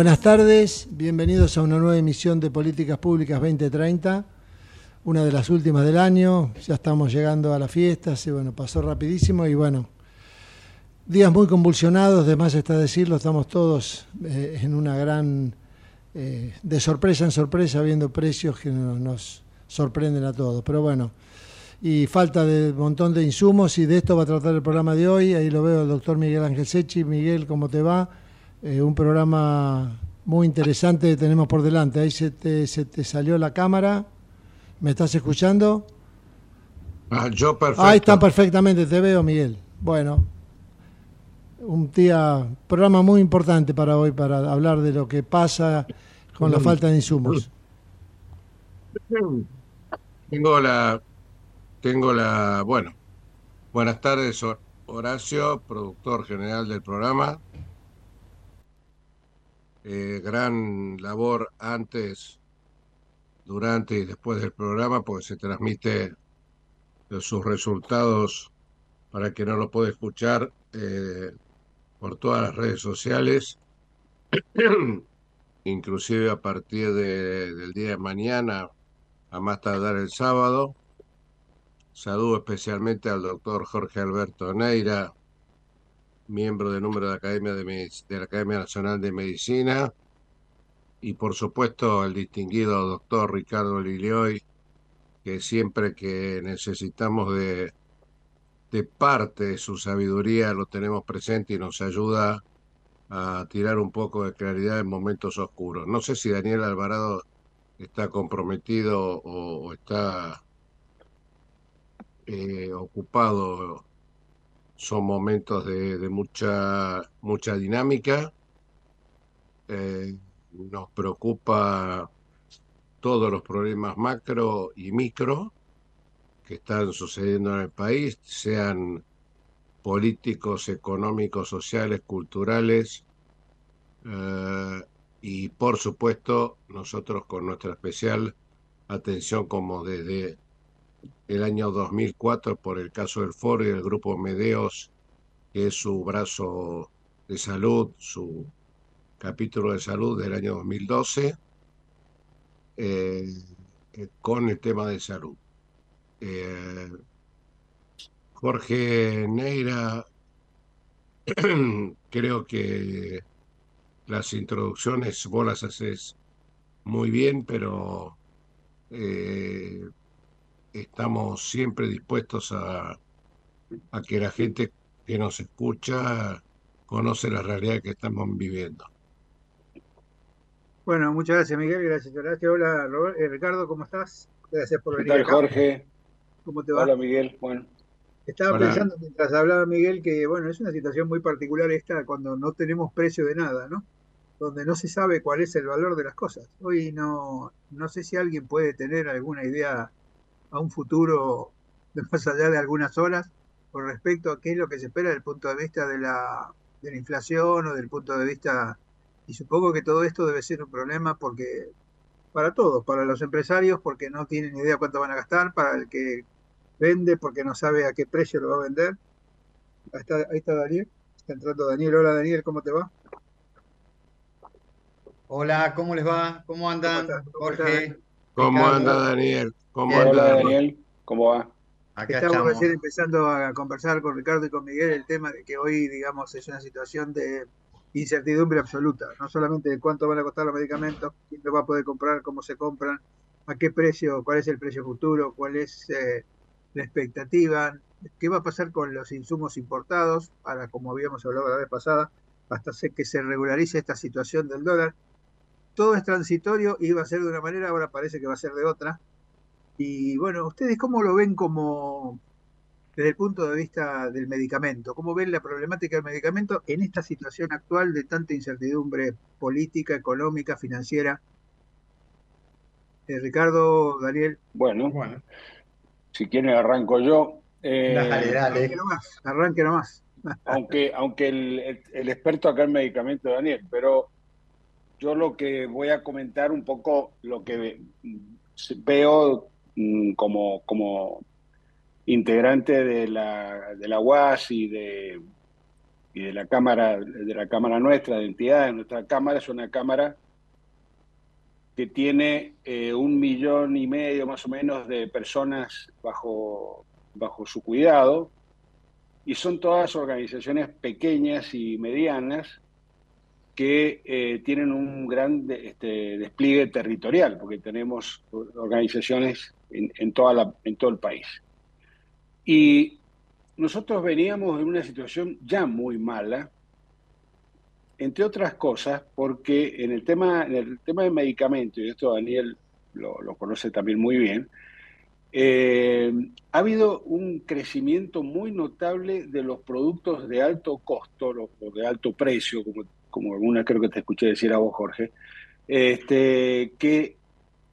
Buenas tardes, bienvenidos a una nueva emisión de Políticas Públicas 2030, una de las últimas del año, ya estamos llegando a la fiesta, y bueno, pasó rapidísimo y bueno, días muy convulsionados, de más está decirlo, estamos todos eh, en una gran, eh, de sorpresa en sorpresa, viendo precios que nos sorprenden a todos, pero bueno, y falta de un montón de insumos y de esto va a tratar el programa de hoy, ahí lo veo el doctor Miguel Ángel Sechi, Miguel, ¿cómo te va? Eh, un programa muy interesante tenemos por delante. Ahí se te, se te salió la cámara. ¿Me estás escuchando? Ah, yo perfecto. Ahí está perfectamente, te veo, Miguel. Bueno, un día, programa muy importante para hoy, para hablar de lo que pasa con la falta de insumos. Tengo la, tengo la, bueno, buenas tardes, Horacio, productor general del programa. Eh, gran labor antes, durante y después del programa, porque se transmite sus resultados para que no lo puede escuchar eh, por todas las redes sociales, inclusive a partir de, del día de mañana, a más tardar el sábado. Saludo especialmente al doctor Jorge Alberto Neira, miembro de número de, Academia de, de la Academia Nacional de Medicina, y por supuesto al distinguido doctor Ricardo Lilioy, que siempre que necesitamos de, de parte de su sabiduría lo tenemos presente y nos ayuda a tirar un poco de claridad en momentos oscuros. No sé si Daniel Alvarado está comprometido o, está eh, ocupado son momentos de, mucha, mucha dinámica. Eh, nos preocupa todos los problemas macro y micro que están sucediendo en el país, sean políticos, económicos, sociales, culturales, eh, y por supuesto nosotros con nuestra especial atención como desde el año 2004 por el caso del Foro y el grupo Medeos, que es su brazo de salud, su capítulo de salud del año 2012, eh, eh, con el tema de salud. Eh, Jorge Neira, creo que las introducciones vos las haces muy bien, pero estamos siempre dispuestos a, a que la gente que nos escucha conoce la realidad que estamos viviendo. Bueno, muchas gracias Miguel, gracias Horacio. Hola eh, Ricardo, ¿cómo estás? Gracias por venir. ¿Qué tal, Jorge? ¿Cómo te va? Hola Miguel, bueno. Estaba pensando mientras hablaba Miguel que, bueno, es una situación muy particular esta cuando no tenemos precio de nada, ¿no? Donde no se sabe cuál es el valor de las cosas. Hoy no, no sé si alguien puede tener alguna idea a un futuro de más allá de algunas horas con respecto a qué es lo que se espera desde el punto de vista de la, de la inflación o del punto de vista, y supongo que todo esto debe ser un problema porque para todos, para los empresarios porque no tienen idea cuánto van a gastar, para el que vende porque no sabe a qué precio lo va a vender. Ahí está, ahí está Daniel, está entrando Daniel. Hola Daniel, ¿cómo te va? Hola, ¿cómo les va? ¿Cómo andan? Jorge. ¿Cómo anda Daniel? ¿Cómo Hola, Daniel? ¿Cómo va? estamos, recién empezando a conversar con Ricardo y con Miguel el tema de que hoy, digamos, es una situación de incertidumbre absoluta, no solamente de cuánto van a costar los medicamentos, quién lo va a poder comprar, cómo se compran, a qué precio, cuál es el precio futuro, cuál es eh, la expectativa, qué va a pasar con los insumos importados, para como habíamos hablado la vez pasada, hasta que se regularice esta situación del dólar. Todo es transitorio, iba a ser de una manera, ahora parece que va a ser de otra. Y bueno, ¿ustedes cómo lo ven como desde el punto de vista del medicamento? ¿Cómo ven la problemática del medicamento en esta situación actual de tanta incertidumbre política, económica, financiera? Eh, Ricardo, Daniel. Bueno, bueno, si quieren arranco yo. Eh, Arranque nomás. Arranque nomás. aunque aunque el, el, experto acá en medicamento, Daniel, pero yo lo que voy a comentar un poco lo que veo como, como integrante de la, de la UAS y de, y de la Cámara, de la Cámara nuestra, de entidades, nuestra Cámara es una Cámara que tiene eh, un millón y medio más o menos de personas bajo, bajo su cuidado, y son todas organizaciones pequeñas y medianas que eh, tienen un gran este, despliegue territorial, porque tenemos organizaciones en, toda la, en todo el país. Y nosotros veníamos en una situación ya muy mala, entre otras cosas, porque en el tema, en el tema de medicamentos, y esto Daniel lo, conoce también muy bien, eh, ha habido un crecimiento muy notable de los productos de alto costo o de alto precio, como, como alguna creo que te escuché decir a vos, Jorge, este, que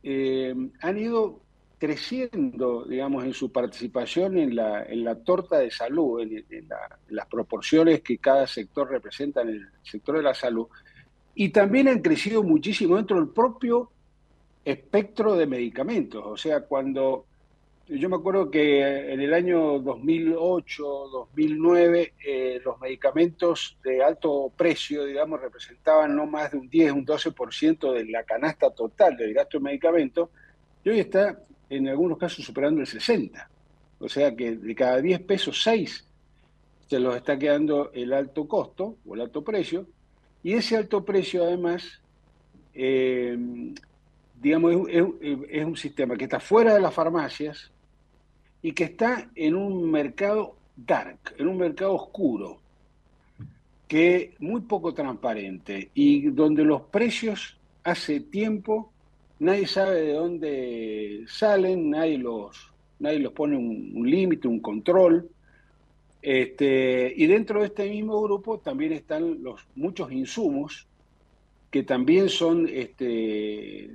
eh, han ido creciendo, digamos, en su participación en la, en la torta de salud, en, las proporciones que cada sector representa en el sector de la salud, y también han crecido muchísimo dentro del propio espectro de medicamentos. O sea, cuando yo me acuerdo que en el año 2008, 2009, eh, los medicamentos de alto precio, digamos, representaban no más de un 10, un 12% de la canasta total del gasto de medicamentos, y hoy está en algunos casos superando el 60. O sea que de cada 10 pesos, 6 se los está quedando el alto costo o el alto precio. Y ese alto precio además, eh, digamos, es, un sistema que está fuera de las farmacias y que está en un mercado dark, en un mercado oscuro, que muy poco transparente y donde los precios hace tiempo nadie sabe de dónde salen, nadie los, nadie los pone un, límite, un control. Este, y dentro de este mismo grupo también están los muchos insumos que también son este,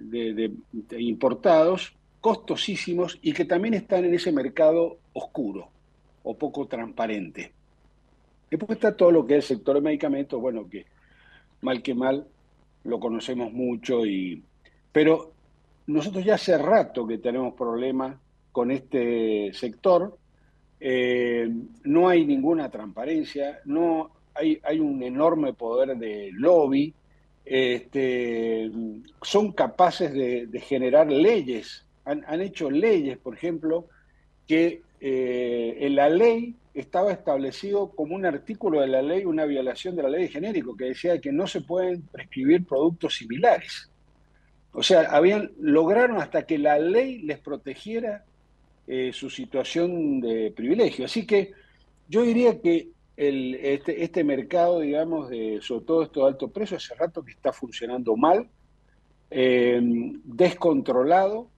importados, costosísimos y que también están en ese mercado oscuro o poco transparente. Después está todo lo que es el sector de medicamentos, bueno, que mal que mal lo conocemos mucho y, pero nosotros ya hace rato que tenemos problemas con este sector. Eh, no hay ninguna transparencia, no hay, un enorme poder de lobby. Este, son capaces de, generar leyes. Han, hecho leyes, por ejemplo, que eh, en la ley estaba establecido como un artículo de la ley una violación de la ley de genérico, que decía que no se pueden prescribir productos similares. O sea, habían, lograron hasta que la ley les protegiera eh, su situación de privilegio. Así que yo diría que este, este, mercado, digamos, de, sobre todo esto de alto precio, hace rato que está funcionando mal, eh, descontrolado.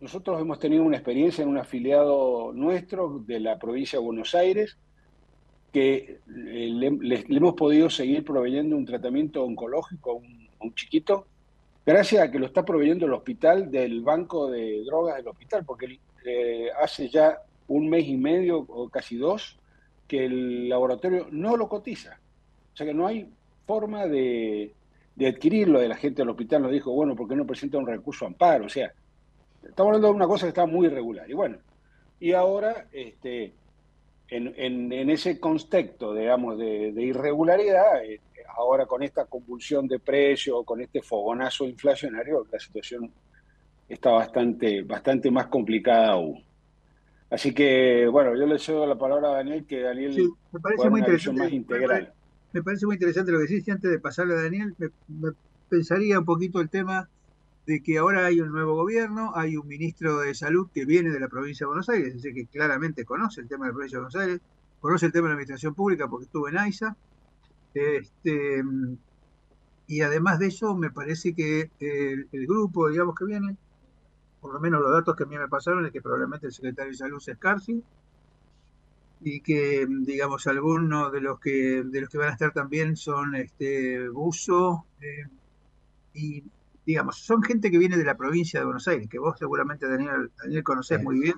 Nosotros hemos tenido una experiencia en un afiliado nuestro de la provincia de Buenos Aires, que eh, le, hemos podido seguir proveyendo un tratamiento oncológico a un chiquito gracias a que lo está proveyendo el hospital del banco de drogas del hospital, porque eh, hace ya un mes y medio o casi dos que el laboratorio no lo cotiza. O sea que no hay forma de, adquirirlo. De la gente del hospital nos dijo, bueno, ¿por qué no presenta un recurso amparo? O sea, estamos hablando de una cosa que está muy irregular. Y bueno, y ahora, este, en, ese contexto, digamos, de, irregularidad, eh, ahora con esta convulsión de precios, con este fogonazo inflacionario, la situación está bastante, bastante más complicada aún. Así que, bueno, yo le cedo la palabra a Daniel, que Daniel me parece muy interesante, más integral. Me, parece muy interesante lo que decís. Antes de pasarle a Daniel, me, pensaría un poquito el tema de que ahora hay un nuevo gobierno, hay un ministro de salud que viene de la provincia de Buenos Aires, es que claramente conoce el tema de la provincia de Buenos Aires, conoce el tema de la administración pública porque estuvo en AISA, este, y además de eso, me parece que el, grupo, digamos, que viene, por lo menos los datos que a mí me pasaron, es que probablemente el secretario de Salud es Carci, y que, digamos, algunos de los que de los que van a estar también son este Buzo, eh, y, digamos, son gente que viene de la provincia de Buenos Aires, que vos seguramente, Daniel, Daniel conocés muy bien.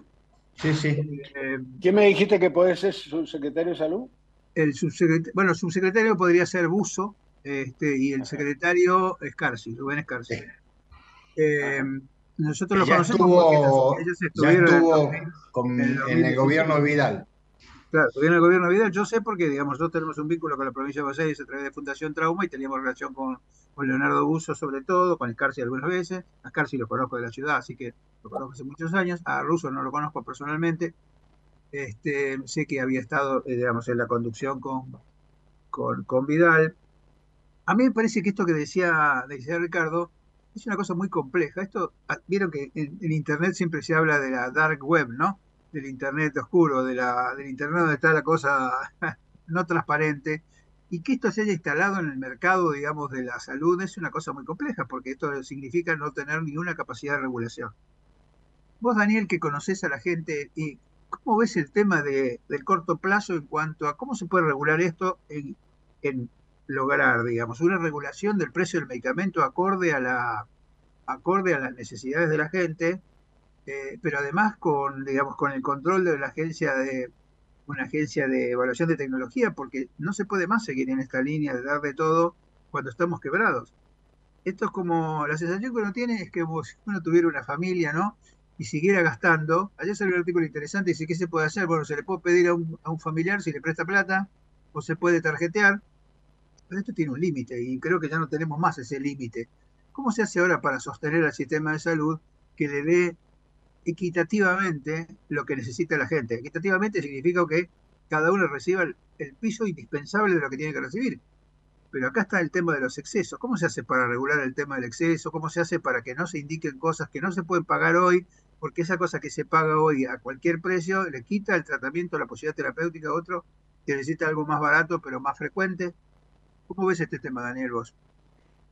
Sí, sí. Eh, ¿Quién me dijiste que puede ser su secretario de Salud? El subsecretario, bueno, el subsecretario podría ser Buzo, este, y el secretario Escarci, Rubén Escarci. Eh, nosotros lo conocemos estuvo, porque ellos, estuvieron en, el gobierno de Vidal. Claro, viene el gobierno Vidal, yo sé porque, digamos, nosotros tenemos un vínculo con la provincia de Buenos Aires a través de Fundación Trauma y teníamos relación con, Leonardo Buzo sobre todo, con Escarci algunas veces, a Escarci lo conozco de la ciudad, así que lo conozco hace muchos años, a Russo no lo conozco personalmente, este, sé que había estado, eh, digamos, en la conducción con, con, Vidal. A mí me parece que esto que decía, decía Ricardo es una cosa muy compleja. Esto, ah, vieron que en, Internet siempre se habla de la dark web, ¿no? del Internet oscuro, de la, del Internet donde está la cosa no transparente, y que esto se haya instalado en el mercado, digamos, de la salud es una cosa muy compleja, porque esto significa no tener ninguna capacidad de regulación. Vos, Daniel, que conoces a la gente, y ¿cómo ves el tema de, del corto plazo en cuanto a cómo se puede regular esto en, lograr, digamos, una regulación del precio del medicamento acorde a la acorde a las necesidades de la gente, eh, pero además con, digamos, con el control de la agencia de una agencia de evaluación de tecnología, porque no se puede más seguir en esta línea de dar de todo cuando estamos quebrados. Esto es como, la sensación que uno tiene es que como si uno tuviera una familia, ¿no? Y siguiera gastando. Ayer salió un artículo interesante y dice, ¿qué se puede hacer? Bueno, se le puede pedir a un, a un familiar si le presta plata, o se puede tarjetear, pero esto tiene un límite y creo que ya no tenemos más ese límite. ¿Cómo se hace ahora para sostener al sistema de salud que le dé equitativamente lo que necesita la gente. Equitativamente significa que cada uno reciba el, piso indispensable de lo que tiene que recibir. Pero acá está el tema de los excesos. ¿Cómo se hace para regular el tema del exceso? ¿Cómo se hace para que no se indiquen cosas que no se pueden pagar hoy? Porque esa cosa que se paga hoy a cualquier precio le quita el tratamiento, la posibilidad terapéutica a otro que necesita algo más barato pero más frecuente. ¿Cómo ves este tema, Daniel, vos?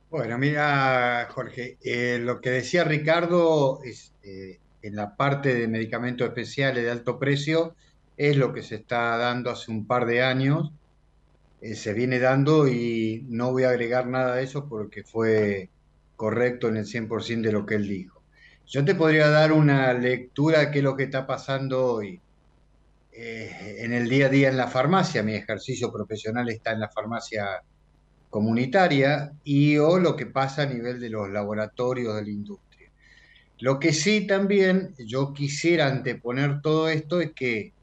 Bueno, mira, Jorge, eh, lo que decía Ricardo es, eh, en la parte de medicamentos especiales de alto precio es lo que se está dando hace un par de años, eh, se viene dando y no voy a agregar nada de eso porque fue correcto en el 100% de lo que él dijo. Yo te podría dar una lectura de qué es lo que está pasando hoy. Eh, en el día a día en la farmacia, mi ejercicio profesional está en la farmacia comunitaria y o lo que pasa a nivel de los laboratorios de la industria. Lo que sí también yo quisiera anteponer todo esto es que,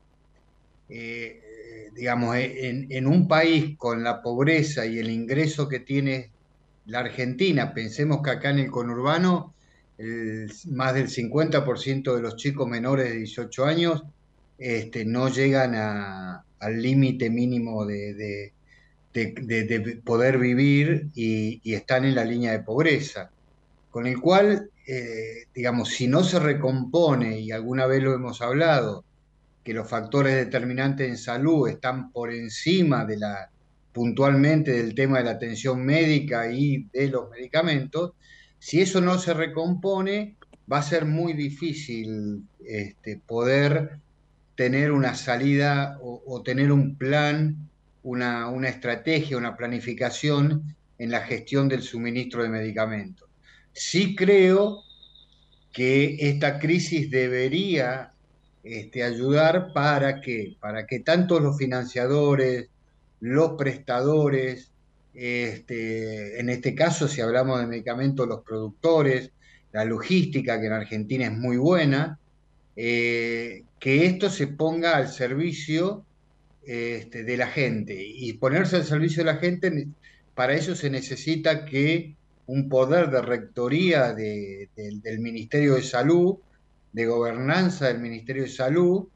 eh, digamos, en, un país con la pobreza y el ingreso que tiene la Argentina, pensemos que acá en el conurbano más del 50% de los chicos menores de 18 años este, no llegan al límite mínimo de, poder vivir y, y, están en la línea de pobreza, con el cual eh, digamos, si no se recompone, y alguna vez lo hemos hablado, que los factores determinantes en salud están por encima de la puntualmente del tema de la atención médica y de los medicamentos, si eso no se recompone, va a ser muy difícil este, poder tener una salida o, tener un plan, una, estrategia, una planificación en la gestión del suministro de medicamentos. Sí creo que esta crisis debería este, ayudar para que, para que tanto los financiadores, los prestadores, este, en este caso si hablamos de medicamentos, los productores, la logística que en Argentina es muy buena, eh, que esto se ponga al servicio este, de la gente. Y ponerse al servicio de la gente, para eso se necesita que un poder de rectoría del Ministerio de Salud, de gobernanza del Ministerio de Salud.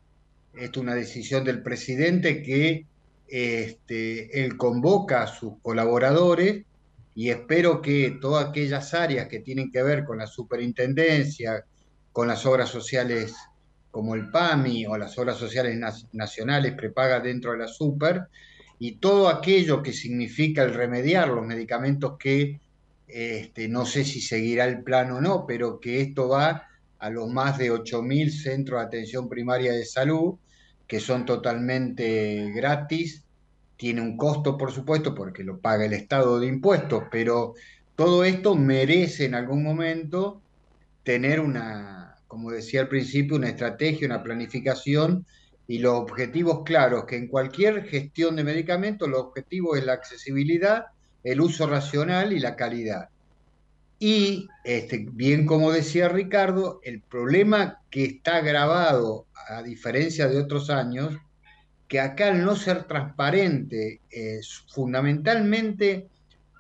Es una decisión del presidente que este, él convoca a sus colaboradores y espero que todas aquellas áreas que tienen que ver con la superintendencia, con las obras sociales como el PAMI o las obras sociales nacionales prepagas dentro de la super, y todo aquello que significa el remediar los medicamentos que este, no sé si seguirá el plan o no, pero que esto va a los más de 8.000 centros de atención primaria de salud, que son totalmente gratis, tiene un costo, por supuesto, porque lo paga el Estado de impuestos, pero todo esto merece en algún momento tener una, como decía al principio, una estrategia, una planificación y los objetivos claros, que en cualquier gestión de medicamentos, los objetivos es la accesibilidad, el uso racional y la calidad. Y, este, bien como decía Ricardo, el problema que está agravado, a diferencia de otros años, que acá al no ser transparente, es fundamentalmente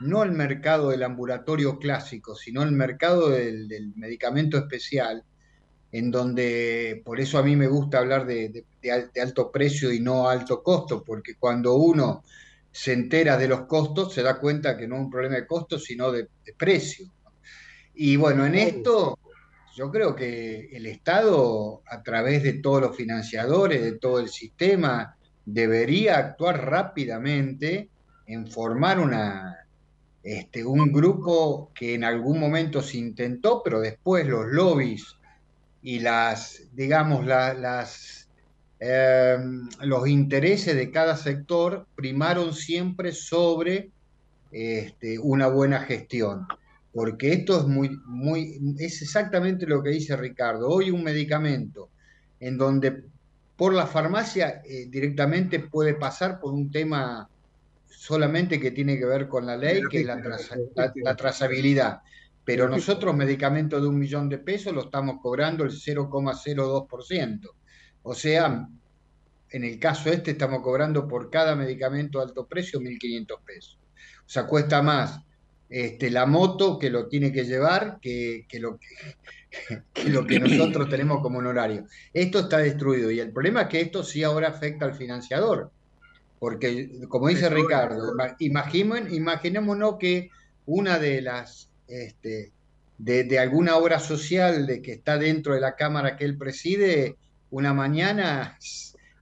no el mercado del ambulatorio clásico, sino el mercado del, medicamento especial, en donde, por eso a mí me gusta hablar de, alto precio y no alto costo, porque cuando uno se entera de los costos, se da cuenta que no es un problema de costo, sino de, precio. Y bueno, en esto yo creo que el Estado, a través de todos los financiadores, de todo el sistema, debería actuar rápidamente en formar una, este, un grupo que en algún momento se intentó, pero después los lobbies y las, digamos, las, em, los intereses de cada sector primaron siempre sobre este, una buena gestión. Porque esto es muy, muy, es exactamente lo que dice Ricardo. Hoy un medicamento en donde por la farmacia eh, directamente puede pasar por un tema solamente que tiene que ver con la ley, que es la, trazabilidad. Pero nosotros medicamentos de un millón de pesos lo estamos cobrando el 0,02%. O sea, en el caso este estamos cobrando por cada medicamento de alto precio 1.500 pesos. O sea, cuesta más este, la moto que lo tiene que llevar que, lo que, lo que nosotros tenemos como honorario. Esto está destruido y el problema es que esto sí ahora afecta al financiador porque, como dice Ricardo, imaginémonos que una de las, este, de, alguna obra social de que está dentro de la Cámara que él preside, una mañana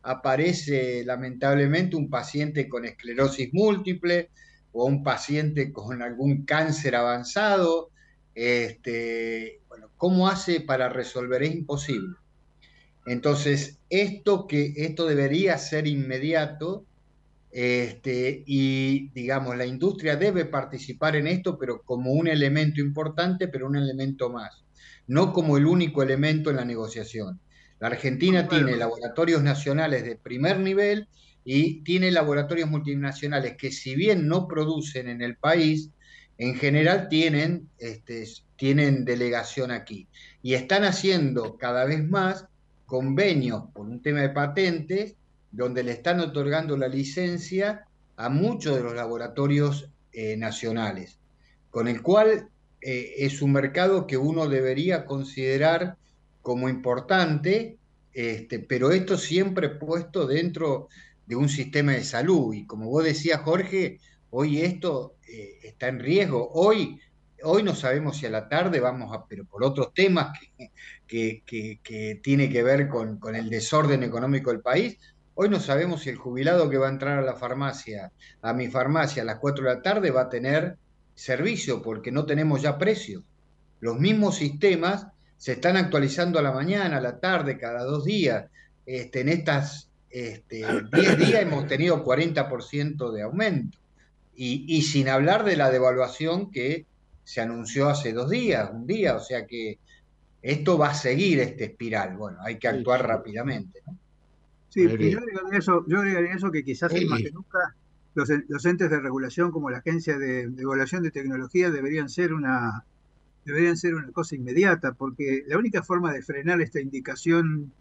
aparece lamentablemente un paciente con esclerosis múltiple o un paciente con algún cáncer avanzado. Este, bueno, ¿Cómo hace para resolver? Es imposible. Entonces, esto, que, esto debería ser inmediato este, y digamos, la industria debe participar en esto, pero como un elemento importante, pero un elemento más, no como el único elemento en la negociación. La Argentina tiene laboratorios nacionales de primer nivel y tiene laboratorios multinacionales que si bien no producen en el país, en general tienen, este, tienen delegación aquí. Y están haciendo cada vez más convenios por un tema de patentes donde le están otorgando la licencia a muchos de los laboratorios eh, nacionales, con el cual eh, es un mercado que uno debería considerar como importante, este, pero esto siempre puesto dentro de un sistema de salud. Y como vos decías, Jorge, hoy esto eh, está en riesgo. Hoy, hoy no sabemos si a la tarde vamos a, pero por otros temas que, que, tiene que ver con, el desorden económico del país, Hoy no sabemos si el jubilado que va a entrar a la farmacia, a mi farmacia a las 4 de la tarde, va a tener servicio porque no tenemos ya precios. Los mismos sistemas se están actualizando a la mañana, a la tarde, cada dos días. Este, en estas este, 10 días hemos tenido 40% de aumento. Y, y, sin hablar de la devaluación que se anunció hace dos días, un día. O sea que esto va a seguir este espiral. Bueno, hay que actuar rápidamente. ¿no? Sí, y yo agregaría eso, yo eso que quizás más que nunca los, entes de regulación como la Agencia de, Evaluación de Tecnología deberían ser una deberían ser una cosa inmediata, porque la única forma de frenar esta indicación,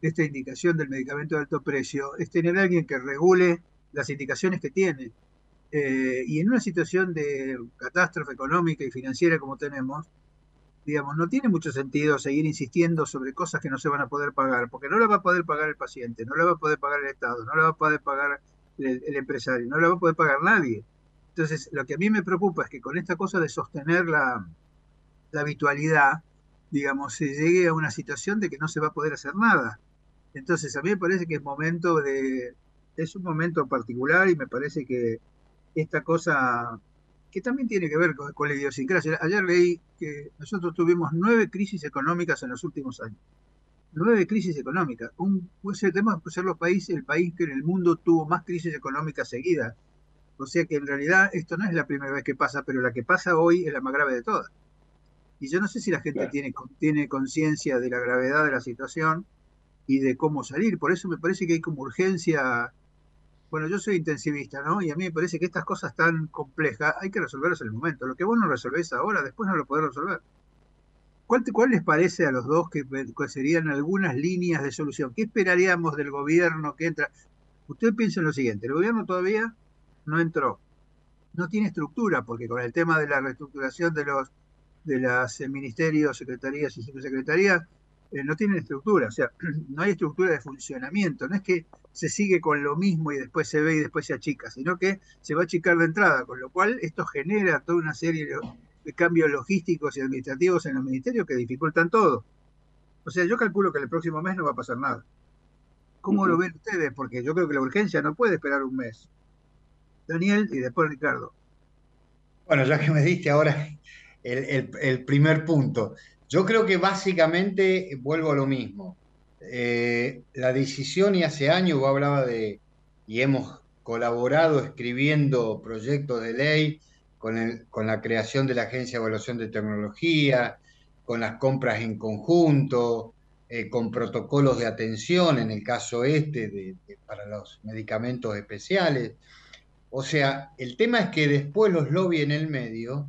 esta indicación del medicamento de alto precio es tener a alguien que regule las indicaciones que tiene. Eh, y en una situación de catástrofe económica y financiera como tenemos, digamos, no tiene mucho sentido seguir insistiendo sobre cosas que no se van a poder pagar, porque no la va a poder pagar el paciente, no la va a poder pagar el Estado, no la va a poder pagar el, empresario, no la va a poder pagar nadie. Entonces, lo que a mí me preocupa es que con esta cosa de sostener la, la habitualidad, digamos, se llegue a una situación de que no se va a poder hacer nada. Entonces, a mí me parece que es momento de, es un momento particular y me parece que esta cosa que también tiene que ver con, la idiosincrasia. Ayer leí que nosotros tuvimos nueve crisis económicas en los últimos años. Nueve crisis económicas. Un, tenemos que ser los países, el país que en el mundo tuvo más crisis económicas seguidas. O sea que en realidad esto no es la primera vez que pasa, pero la que pasa hoy es la más grave de todas. Y yo no sé si la gente tiene, tiene conciencia de la gravedad de la situación y de cómo salir. Por eso me parece que hay como urgencia bueno, yo soy intensivista, ¿no? Y a mí me parece que estas cosas tan complejas hay que resolverlas en el momento. Lo que vos no resolvés ahora, después no lo podés resolver. ¿Cuál, ¿Cuál, les parece a los dos que, serían algunas líneas de solución? ¿Qué esperaríamos del gobierno que entra? Usted piensa en lo siguiente, el gobierno todavía no entró, no tiene estructura, porque con el tema de la reestructuración de los de las eh, ministerios, secretarías y subsecretarías, eh, no tienen estructura, o sea, no hay estructura de funcionamiento, no es que se sigue con lo mismo y después se ve y después se achica, sino que se va a achicar de entrada, con lo cual esto genera toda una serie de cambios logísticos y administrativos en los ministerios que dificultan todo. O sea, yo calculo que el próximo mes no va a pasar nada. ¿Cómo lo ven ustedes? Porque yo creo que la urgencia no puede esperar un mes. Daniel y después Ricardo. Bueno, ya que me diste ahora el, primer punto, yo creo que básicamente vuelvo a lo mismo. Eh, la decisión, y hace años vos hablaba de, y hemos colaborado escribiendo proyectos de ley con, la creación de la Agencia de Evaluación de Tecnología, con las compras en conjunto, eh, con protocolos de atención, en el caso este, para los medicamentos especiales. O sea, el tema es que después los lobbies en el medio,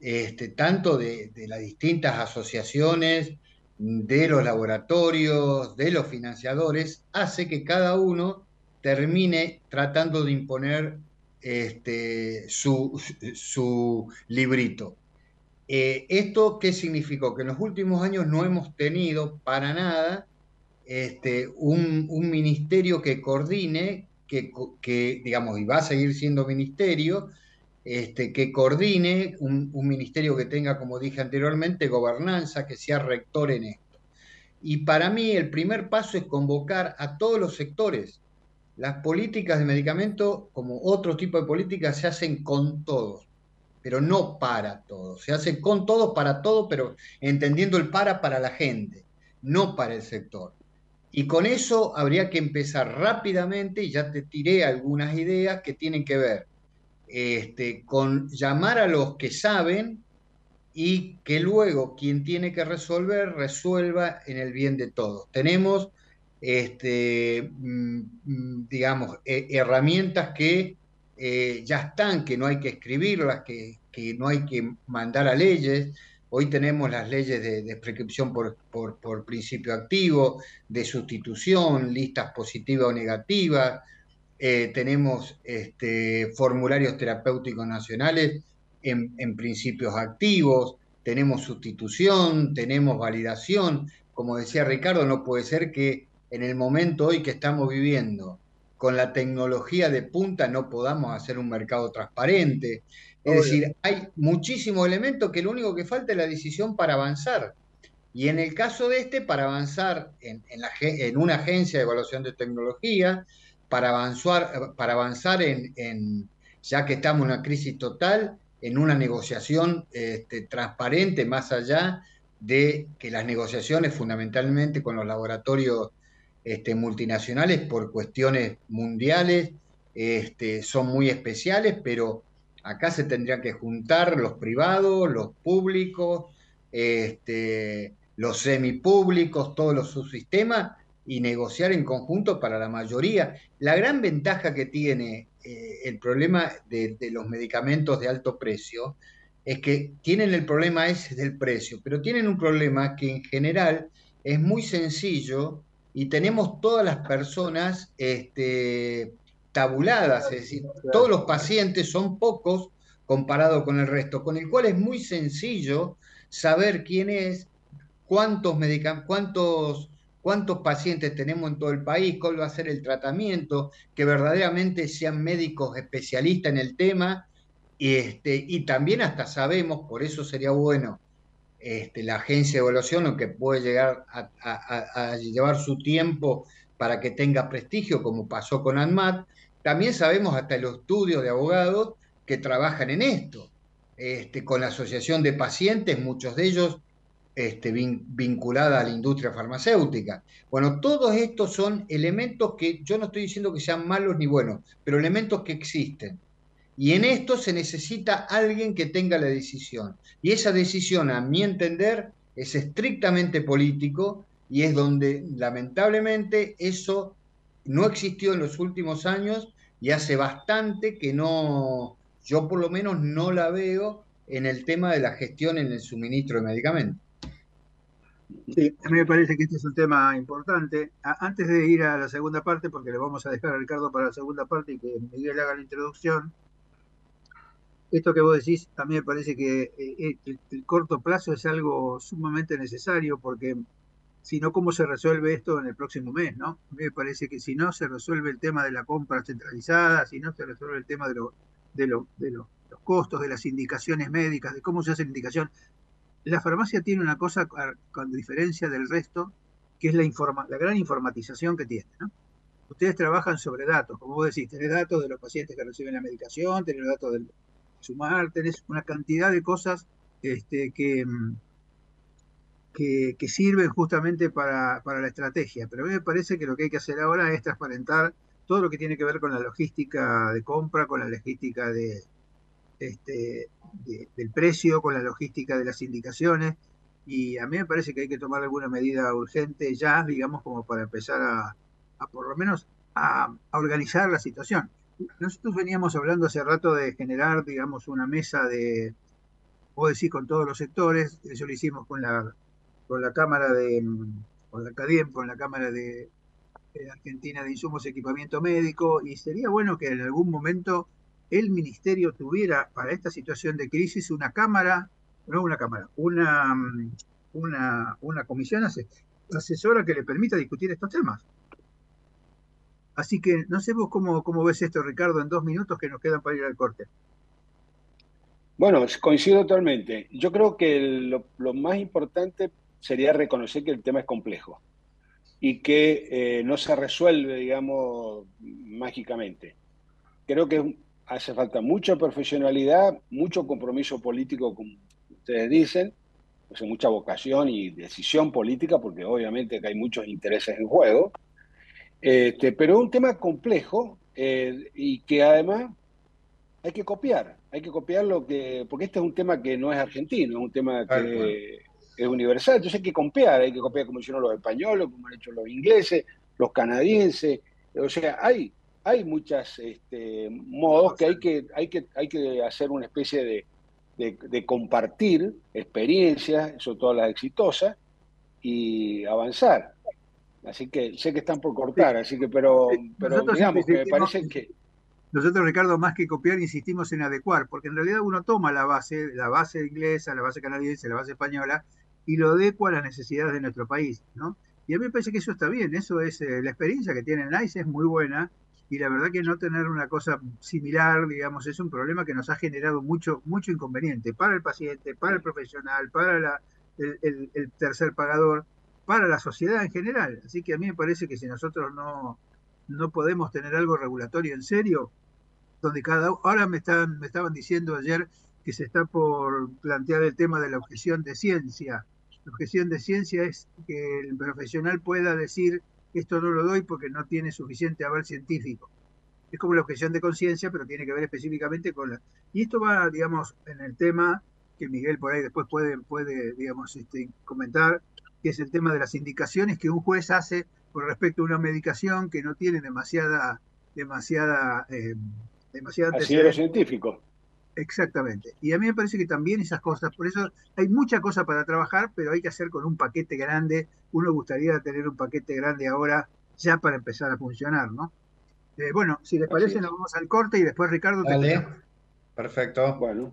este, tanto de, las distintas asociaciones, de los laboratorios, de los financiadores, hace que cada uno termine tratando de imponer este, su, librito. Eh, ¿Esto qué significó? Que en los últimos años no hemos tenido para nada este, un, ministerio que coordine, que, digamos, y va a seguir siendo ministerio, este, que coordine, un, un, ministerio que tenga, como dije anteriormente, gobernanza, que sea rector en esto. Y para mí el primer paso es convocar a todos los sectores. Las políticas de medicamento, como otro tipo de políticas, se hacen con todos pero no para todos. Se hace con todos, para todos, pero entendiendo el para para la gente, no para el sector. Y con eso habría que empezar rápidamente, y ya te tiré algunas ideas que tienen que ver este, con llamar a los que saben y que luego quien tiene que resolver resuelva en el bien de todos. Tenemos, este, mm, mm, digamos, herramientas que eh, ya están, que no hay que escribirlas, que, que, no hay que mandar a leyes. Hoy tenemos las leyes de, prescripción por, por, principio activo, de sustitución, listas positivas o negativas, eh, tenemos este, formularios terapéuticos nacionales en, en principios activos, tenemos sustitución, tenemos validación. Como decía Ricardo, no puede ser que en el momento hoy que estamos viviendo, con la tecnología de punta no podamos hacer un mercado transparente. Es decir, hay muchísimos elementos que lo único que falta es la decisión para avanzar. Y en el caso de este, para avanzar en, en, una agencia de evaluación de tecnología, para avanzar, para avanzar en, ya que estamos en una crisis total, en una negociación este, transparente más allá de que las negociaciones fundamentalmente con los laboratorios este, multinacionales por cuestiones mundiales, este, son muy especiales, pero acá se tendrían que juntar los privados, los públicos, los semipúblicos, todos los subsistemas y negociar en conjunto para la mayoría. La gran ventaja que tiene eh, el problema de, los medicamentos de alto precio es que tienen el problema ese del precio, pero tienen un problema que en general es muy sencillo y tenemos todas las personas este, tabuladas, es decir, todos los pacientes son pocos comparado con el resto, con el cual es muy sencillo saber quién es, cuántos, cuántos, cuántos pacientes tenemos en todo el país, cuál va a ser el tratamiento, que verdaderamente sean médicos especialistas en el tema, y, este, y también hasta sabemos, por eso sería bueno este, la agencia de evaluación, aunque puede llegar a, llevar su tiempo para que tenga prestigio, como pasó con ANMAT, también sabemos hasta los estudios de abogados que trabajan en esto, este, con la asociación de pacientes, muchos de ellos este, vinculados a la industria farmacéutica. Bueno, todos estos son elementos que yo no estoy diciendo que sean malos ni buenos, pero elementos que existen. Y en esto se necesita alguien que tenga la decisión. Y esa decisión, a mi entender, es estrictamente político y es donde lamentablemente eso no existió en los últimos años y hace bastante que no, yo por lo menos no la veo en el tema de la gestión en el suministro de medicamentos. Sí, a mí me parece que este es un tema importante. antes de ir a la segunda parte, porque le vamos a dejar a Ricardo para la segunda parte y que Miguel haga la introducción, esto que vos decís, a mí me parece que eh, eh, el, corto plazo es algo sumamente necesario porque si no, ¿cómo se resuelve esto en el próximo mes? ¿no? A mí me parece que si no se resuelve el tema de la compra centralizada, si no se resuelve el tema de, los costos, de las indicaciones médicas, de cómo se hace la indicación, la farmacia tiene una cosa con diferencia del resto, que es la, gran informatización que tiene. Ustedes trabajan sobre datos, como vos decís, tenés datos de los pacientes que reciben la medicación, tenés datos del sumar, tenés una cantidad de cosas este, que, mm, que, sirven justamente para, la estrategia. Pero a mí me parece que lo que hay que hacer ahora es transparentar todo lo que tiene que ver con la logística de compra, con la logística de, este, del precio, con la logística de las indicaciones. Y a mí me parece que hay que tomar alguna medida urgente ya, digamos, como para empezar a, por lo menos, a, organizar la situación. Nosotros veníamos hablando hace rato de generar, digamos, una mesa de, puedo decir, con todos los sectores. Eso lo hicimos con la, con la Cámara de, con la CADIEM, con la Cámara de, de Argentina de Insumos y Equipamiento Médico. Y sería bueno que en algún momento el ministerio tuviera para esta situación de crisis una cámara, no una cámara, una, mm, una, una comisión asesora que le permita discutir estos temas. Así que no sé vos cómo, cómo ves esto, Ricardo, en dos minutos que nos quedan para ir al corte. Bueno, coincido totalmente. Yo creo que lo, más importante sería reconocer que el tema es complejo y que eh, no se resuelve, digamos, mágicamente. Creo que hace falta mucha profesionalidad, mucho compromiso político, como ustedes dicen, mucha vocación y decisión política, porque obviamente que hay muchos intereses en juego, este, pero es un tema complejo eh, y que además hay que copiar, hay que copiar lo que, porque este es un tema que no es argentino, es un tema que es universal, entonces hay que copiar, hay que copiar como hicieron los españoles, como han hecho los ingleses, los canadienses, o sea, hay hay muchos este, modos que hay que, hay, que, hay que hacer una especie de, compartir experiencias, sobre todo las exitosas, y avanzar. Así que sé que están por cortar, así que, pero, pero digamos que me parece que... Nosotros, Ricardo, más que copiar, insistimos en adecuar, porque en realidad uno toma la base, la base inglesa, la base canadiense, la base española, y lo adecua a las necesidades de nuestro país, ¿no? Y a mí me parece que eso está bien, eso es, eh, la experiencia que tiene NICE es muy buena, y la verdad que no tener una cosa similar, digamos, es un problema que nos ha generado mucho, mucho inconveniente para el paciente, para el profesional, para el, tercer pagador, para la sociedad en general. Así que a mí me parece que si nosotros no, no podemos tener algo regulatorio en serio, donde cada ahora me estaban, me estaban diciendo ayer que se está por plantear el tema de la objeción de ciencia. La objeción de ciencia es que el profesional pueda decir esto no lo doy porque no tiene suficiente aval científico. Es como la objeción de conciencia, pero tiene que ver específicamente con la... Y esto va, digamos, en el tema que Miguel por ahí después puede, puede digamos, este, comentar, que es el tema de las indicaciones que un juez hace con respecto a una medicación que no tiene demasiada, demasiada, eh, demasiada científico. Exactamente. Y a mí me parece que también esas cosas, por eso hay mucha cosa para trabajar, pero hay que hacer con un paquete grande. Uno gustaría tener un paquete grande ahora ya para empezar a funcionar, ¿no? Eh, bueno, si les parece, nos vamos al corte y después Ricardo. Dale. Perfecto. Bueno.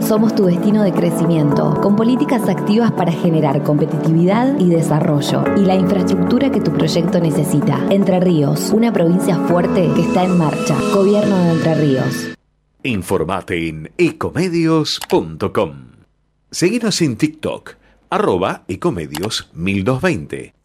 Somos tu destino de crecimiento, con políticas activas para generar competitividad y desarrollo y la infraestructura que tu proyecto necesita. Entre Ríos, una provincia fuerte que está en marcha. Gobierno de Entre Ríos. Informate en ecomedios.com. Seguinos en TikTok, arroba ecomedios 1220.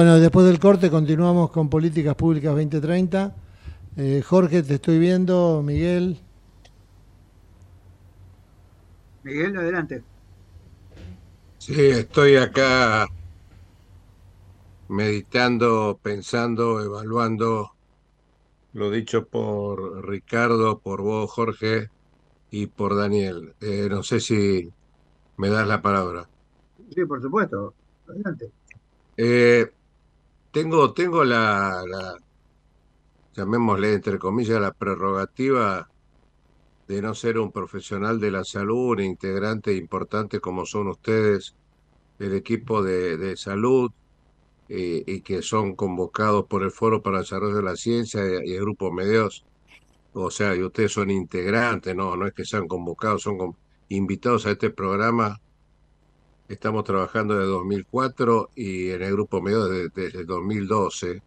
Bueno, después del corte continuamos con Políticas Públicas 2030. Eh, Jorge, te estoy viendo. Miguel. Miguel, adelante. Sí, estoy acá meditando, pensando, evaluando lo dicho por Ricardo, por vos, Jorge, y por Daniel. Eh, no sé si me das la palabra. Sí, por supuesto. Adelante. Eh, tengo, tengo la, la, llamémosle entre comillas, la prerrogativa de no ser un profesional de la salud, un integrante importante como son ustedes del equipo de, de salud eh, y que son convocados por el Foro para el Desarrollo de la Ciencia y, el Grupo Medios. O sea, y ustedes son integrantes, no, no es que sean convocados, son invitados a este programa Estamos trabajando desde 2004 y en el grupo medio desde, 2012.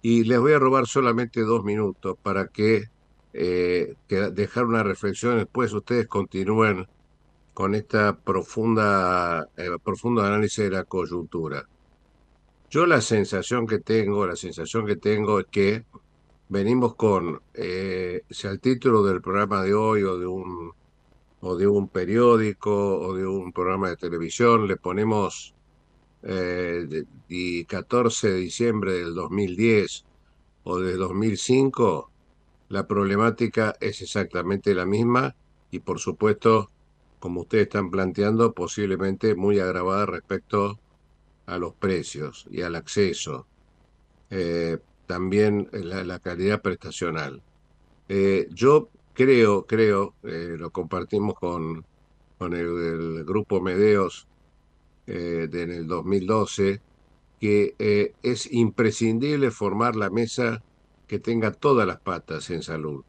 Y les voy a robar solamente dos minutos para que, eh, dejar una reflexión. Después ustedes continúen con esta profunda, eh, profundo análisis de la coyuntura. Yo la sensación que tengo, la sensación que tengo es que venimos con, eh, si al título del programa de hoy o de un o de un periódico o de un programa de televisión, le ponemos eh, 14 de diciembre del 2010 o de 2005, la problemática es exactamente la misma y por supuesto, como ustedes están planteando, posiblemente muy agravada respecto a los precios y al acceso. Eh, también la, calidad prestacional. Eh, yo creo, creo, eh, lo compartimos con, con el, grupo Medeos eh, en el 2012, que eh, es imprescindible formar la mesa que tenga todas las patas en salud.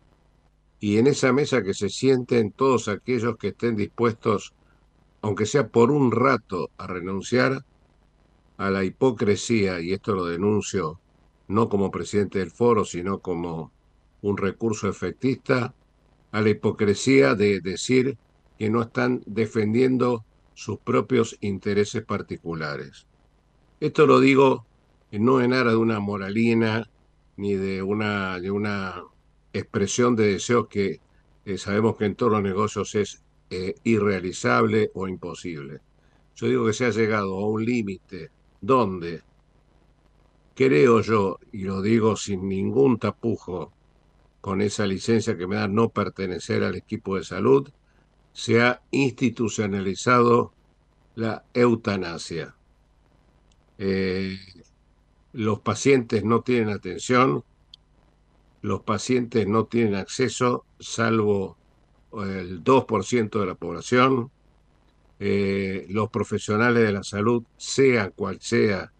Y en esa mesa que se sienten todos aquellos que estén dispuestos, aunque sea por un rato, a renunciar a la hipocresía, y esto lo denuncio no como presidente del foro, sino como un recurso efectista, a la hipocresía de decir que no están defendiendo sus propios intereses particulares. Esto lo digo no en aras de una moralina ni de una, de una expresión de deseos que eh, sabemos que en todos los negocios es eh, irrealizable o imposible. Yo digo que se ha llegado a un límite donde creo yo, y lo digo sin ningún tapujo, con esa licencia que me da no pertenecer al equipo de salud, se ha institucionalizado la eutanasia. Eh, los pacientes no tienen atención, los pacientes no tienen acceso, salvo el 2% de la población. Eh, los profesionales de la salud, sea cual sea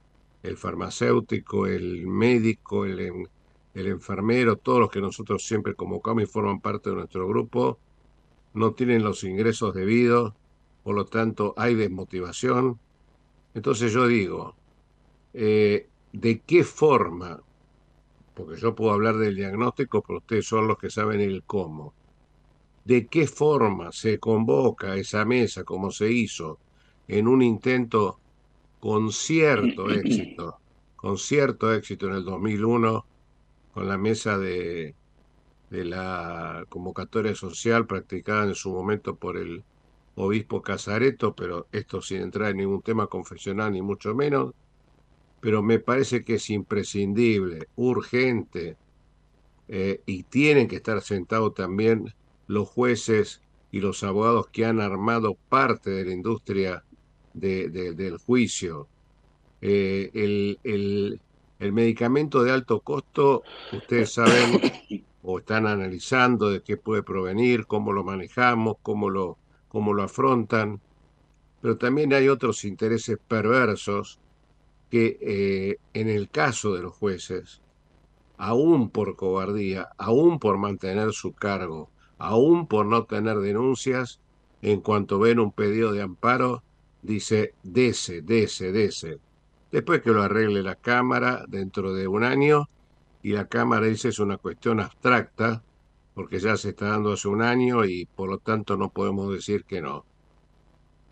el farmacéutico, el médico, el, el enfermero, todos los que nosotros siempre convocamos y forman parte de nuestro grupo, no tienen los ingresos debidos, por lo tanto hay desmotivación. Entonces yo digo, eh, ¿de qué forma? Porque yo puedo hablar del diagnóstico, pero ustedes son los que saben el cómo. ¿De qué forma se convoca esa mesa como se hizo en un intento con cierto éxito, con cierto éxito en el 2001, con la mesa de, la convocatoria social practicada en su momento por el obispo Casareto, pero esto sin entrar en ningún tema confesional ni mucho menos, pero me parece que es imprescindible, urgente, eh, y tienen que estar sentados también los jueces y los abogados que han armado parte de la industria del juicio. Eh, el, el medicamento de alto costo, ustedes saben o están analizando de qué puede provenir, cómo lo manejamos, cómo lo, cómo lo afrontan, pero también hay otros intereses perversos que eh, en el caso de los jueces, aún por cobardía, aún por mantener su cargo, aún por no tener denuncias, en cuanto ven un pedido de amparo, dice, dese, dese, dese. Después que lo arregle la Cámara dentro de un año, y la Cámara dice es una cuestión abstracta, porque ya se está dando hace un año y por lo tanto no podemos decir que no.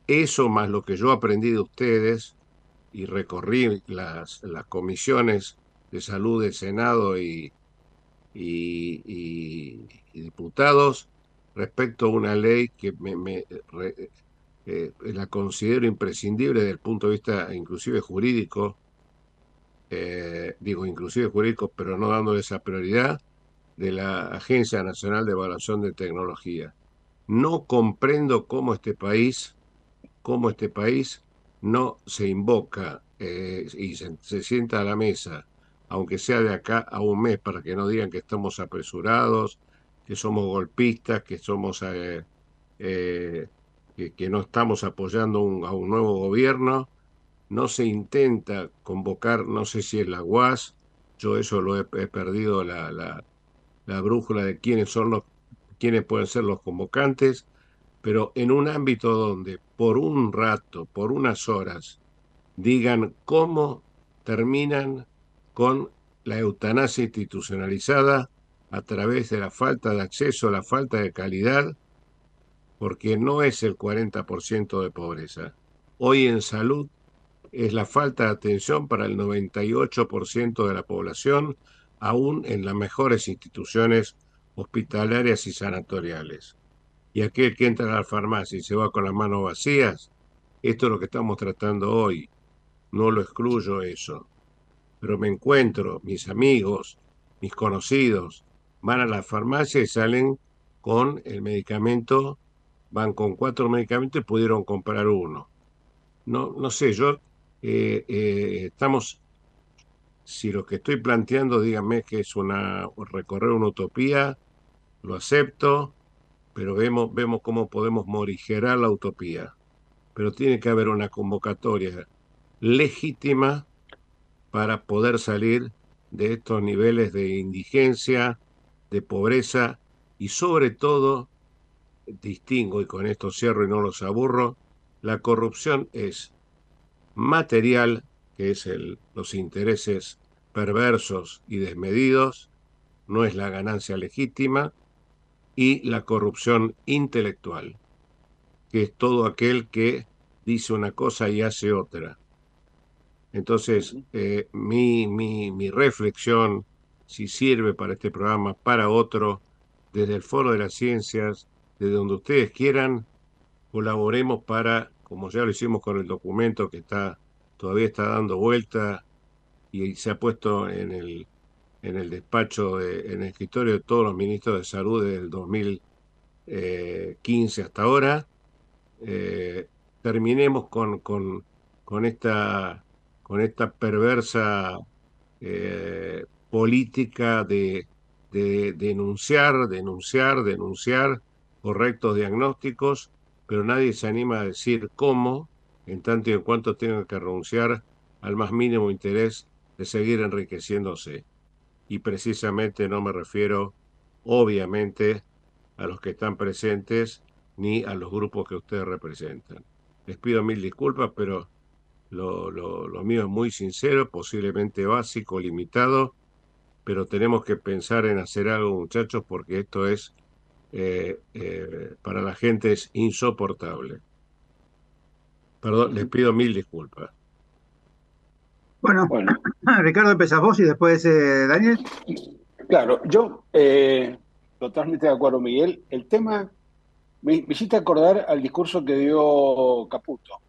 Eso más lo que yo aprendí de ustedes y recorrí las, las comisiones de salud del Senado y, y, diputados respecto a una ley que me, eh, la considero imprescindible desde el punto de vista inclusive jurídico, eh, digo inclusive jurídico, pero no dándole esa prioridad, de la Agencia Nacional de Evaluación de Tecnología. No comprendo cómo este país, cómo este país no se invoca eh, y se, sienta a la mesa, aunque sea de acá a un mes, para que no digan que estamos apresurados, que somos golpistas, que somos que, no estamos apoyando a un nuevo gobierno. No se intenta convocar, no sé si es la UAS, yo eso lo he, perdido la, la, brújula de quiénes son los, quiénes pueden ser los convocantes, pero en un ámbito donde por un rato, por unas horas, digan cómo terminan con la eutanasia institucionalizada a través de la falta de acceso, la falta de calidad, porque no es el 40% de pobreza. Hoy en salud es la falta de atención para el 98% de la población, aún en las mejores instituciones hospitalarias y sanatoriales. Y aquel que entra a la farmacia y se va con las manos vacías, esto es lo que estamos tratando hoy. No lo excluyo eso. Pero me encuentro, mis amigos, mis conocidos, van a la farmacia y salen con el medicamento, van con cuatro medicamentos y pudieron comprar uno. No, no sé, yo eh, eh, estamos, si lo que estoy planteando, díganme que es una recorrer una utopía, lo acepto, pero vemos, vemos cómo podemos morigerar la utopía. Pero tiene que haber una convocatoria legítima para poder salir de estos niveles de indigencia, de pobreza y sobre todo, distingo y con esto cierro y no los aburro, la corrupción es material, que es el, los intereses perversos y desmedidos, no es la ganancia legítima, y la corrupción intelectual, que es todo aquel que dice una cosa y hace otra. Entonces, eh, mi, mi, mi reflexión, si sirve para este programa, para otro, desde el Foro de las Ciencias, desde donde ustedes quieran, colaboremos para, como ya lo hicimos con el documento que está todavía está dando vuelta y se ha puesto en el, en el despacho, en el escritorio de todos los ministros de salud desde el 2015 hasta ahora, eh, terminemos con, con, con, esta, con esta perversa eh, política de, de denunciar, denunciar, denunciar correctos diagnósticos, pero nadie se anima a decir cómo, en tanto y en cuanto tengan que renunciar al más mínimo interés de seguir enriqueciéndose. Y precisamente no me refiero, obviamente, a los que están presentes ni a los grupos que ustedes representan. Les pido mil disculpas, pero lo, lo, mío es muy sincero, posiblemente básico, limitado, pero tenemos que pensar en hacer algo, muchachos, porque esto es, eh, eh, para la gente es insoportable. Perdón, les pido mil disculpas. Bueno, bueno. Ricardo, empezás vos y después eh, Daniel. Claro, yo totalmente de acuerdo, Miguel. El tema me, hiciste acordar al discurso que dio Caputo,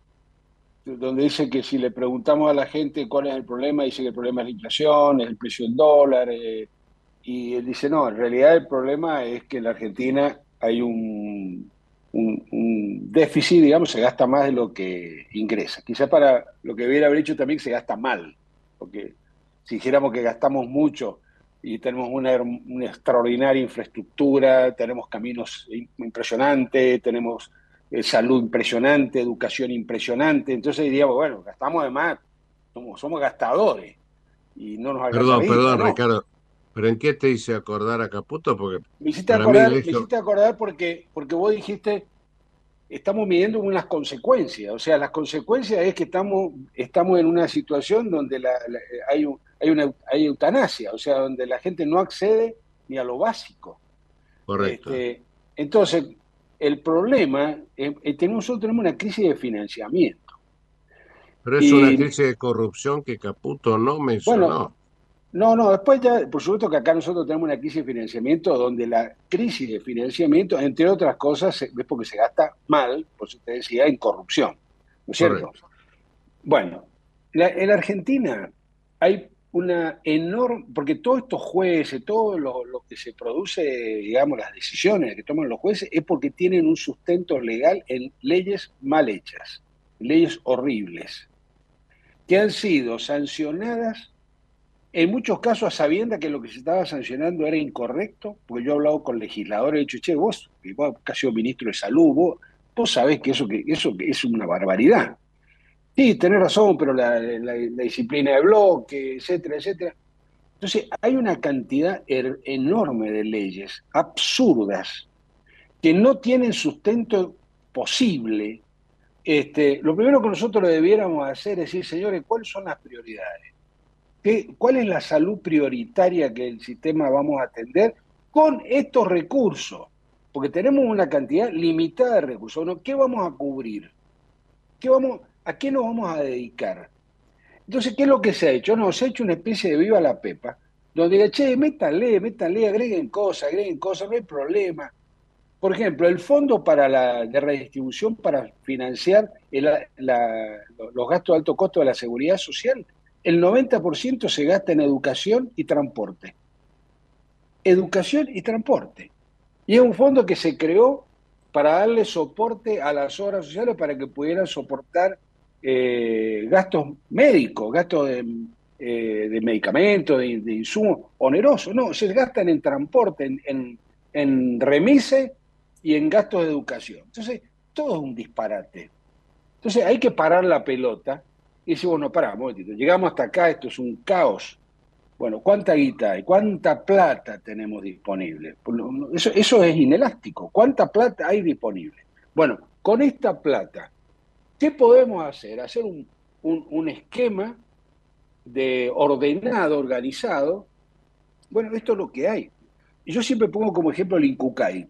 donde dice que si le preguntamos a la gente cuál es el problema, dice que el problema es la inflación, es el precio del dólar, eh, y él dice, no, en realidad el problema es que en la Argentina hay un, un, déficit, digamos, se gasta más de lo que ingresa. Quizás para lo que hubiera haber dicho también se gasta mal, porque si dijéramos que gastamos mucho y tenemos una, extraordinaria infraestructura, tenemos caminos impresionantes, tenemos eh, salud impresionante, educación impresionante. Entonces diríamos, bueno, gastamos además, somos, somos gastadores y no nos Perdón, perdón, Ricardo. ¿Pero en qué te hice acordar a Caputo? Porque me hiciste acordar, me hiciste acordar porque, porque vos dijiste, estamos midiendo unas consecuencias. O sea, las consecuencias es que estamos, estamos en una situación donde hay un, hay una hay eutanasia, o sea, donde la gente no accede ni a lo básico. Correcto. Este, entonces, el problema es que nosotros tenemos una crisis de financiamiento. Pero es una crisis de corrupción que Caputo no mencionó. Bueno, no, no, después ya, por supuesto que acá nosotros tenemos una crisis de financiamiento donde la crisis de financiamiento, entre otras cosas, es porque se gasta mal, por eso te decía, en corrupción. ¿No es cierto? Bueno, en la Argentina hay una enorme, porque todos estos jueces, todo lo, que se produce, digamos, las decisiones que toman los jueces, es porque tienen un sustento legal en leyes mal hechas, leyes horribles, que han sido sancionadas en muchos casos a sabienda que lo que se estaba sancionando era incorrecto, porque yo he hablado con legisladores, he dicho, che, vos, vos que has sido ministro de salud, vos, vos sabés que eso, que eso es una barbaridad. Sí, tenés razón, pero la, disciplina de bloque, etcétera, etcétera. Entonces, hay una cantidad er, enorme de leyes absurdas que no tienen sustento posible. Este, lo primero que nosotros debiéramos hacer es decir, señores, ¿cuáles son las prioridades? ¿Qué, ¿Cuál es la salud prioritaria que el sistema vamos a atender con estos recursos? Porque tenemos una cantidad limitada de recursos. ¿Qué vamos a cubrir? ¿Qué vamos, ¿A qué nos vamos a dedicar? Entonces, ¿qué es lo que se ha hecho? No, se ha hecho una especie de viva la pepa, donde diga, che, métanle, métanle, agreguen cosas, agreguen cosas, no hay problema. Por ejemplo, el fondo para la de redistribución para financiar los gastos de alto costo de la seguridad social, el 90% se gasta en educación y transporte. Educación y transporte. Y es un fondo que se creó para darle soporte a las obras sociales para que pudieran soportar eh, gastos médicos, gastos de, eh, medicamentos, de, insumos onerosos. No, se gastan en transporte, en, en, remise y en gastos de educación. Entonces, todo es un disparate. Entonces, hay que parar la pelota y decir, bueno, paramos, llegamos hasta acá, esto es un caos. Bueno, ¿cuánta guita hay? ¿Cuánta plata tenemos disponible? Eso, eso es inelástico. ¿Cuánta plata hay disponible? Bueno, con esta plata ¿Qué podemos hacer? Hacer un, esquema de ordenado, organizado. Bueno, esto es lo que hay. Y yo siempre pongo como ejemplo el INCUCAI.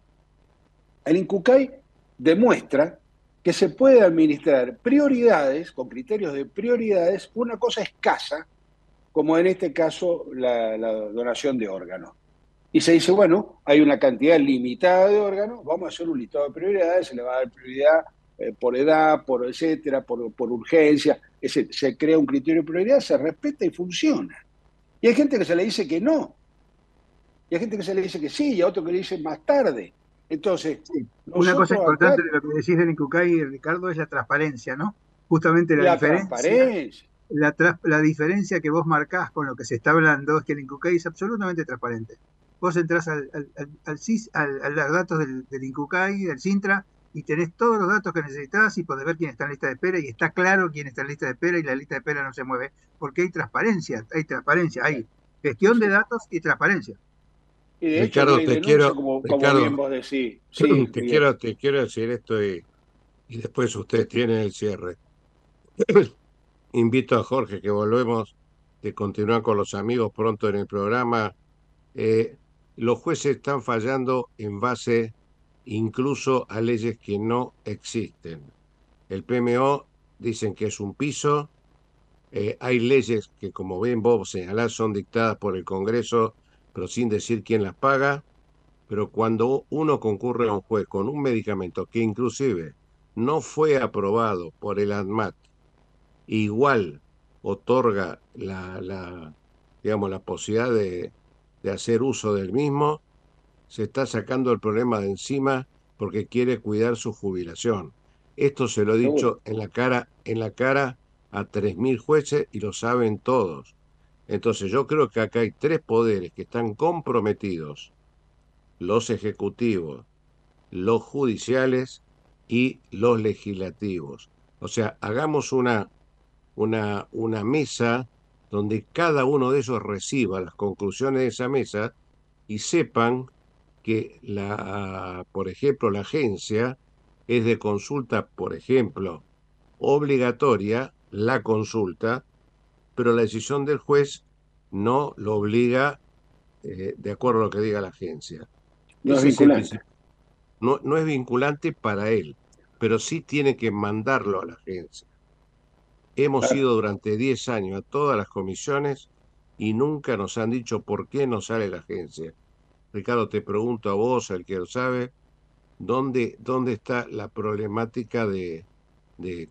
El INCUCAI demuestra que se puede administrar prioridades, con criterios de prioridades, una cosa escasa, como en este caso la, donación de órganos. Y se dice, bueno, hay una cantidad limitada de órganos, vamos a hacer un listado de prioridades, se le va a dar prioridad eh, por edad, por etcétera, por, por urgencia, se crea un criterio de prioridad, se respeta y funciona. Y hay gente que se le dice que no, y hay gente que se le dice que sí, y a otro que le dice más tarde. Entonces, una cosa importante de lo que decís del Incucay, Ricardo, es la transparencia, ¿no? Justamente la, diferencia. La, diferencia que vos marcás con lo que se está hablando es que el Incucay es absolutamente transparente. Vos entrás al, al, a los datos del, del Incucay, del Sintra, y tenés todos los datos que necesitas y podés ver quién está en lista de espera y está claro quién está en lista de espera y la lista de espera no se mueve porque hay transparencia, hay transparencia, hay gestión de datos y transparencia. Ricardo, te quiero, te, quiero, te quiero decir esto y, después ustedes tienen el cierre. Invito a Jorge que volvemos de continuar con los amigos pronto en el programa. Eh, los jueces están fallando en base incluso a leyes que no existen. El PMO dicen que es un piso. Eh, hay leyes que, como ven vos señalás, son dictadas por el Congreso pero sin decir quién las paga. Pero cuando uno concurre a un juez con un medicamento que inclusive no fue aprobado por el ANMAT, igual otorga la, digamos, la posibilidad de, de hacer uso del mismo, se está sacando el problema de encima porque quiere cuidar su jubilación. Esto se lo he dicho en la cara, en la cara a 3.000 jueces y lo saben todos. Entonces yo creo que acá hay tres poderes que están comprometidos, los ejecutivos, los judiciales y los legislativos. O sea, hagamos una, una, una mesa donde cada uno de ellos reciba las conclusiones de esa mesa y sepan que la, por ejemplo, la agencia es de consulta, por ejemplo, obligatoria la consulta pero la decisión del juez no lo obliga eh, de acuerdo a lo que diga la agencia. No es, vinculante. No, es vinculante para él, pero sí tiene que mandarlo a la agencia. Hemos ido durante 10 años a todas las comisiones y nunca nos han dicho por qué no sale la agencia. Ricardo, te pregunto a vos, al que lo sabe, ¿dónde, dónde está la problemática de, de,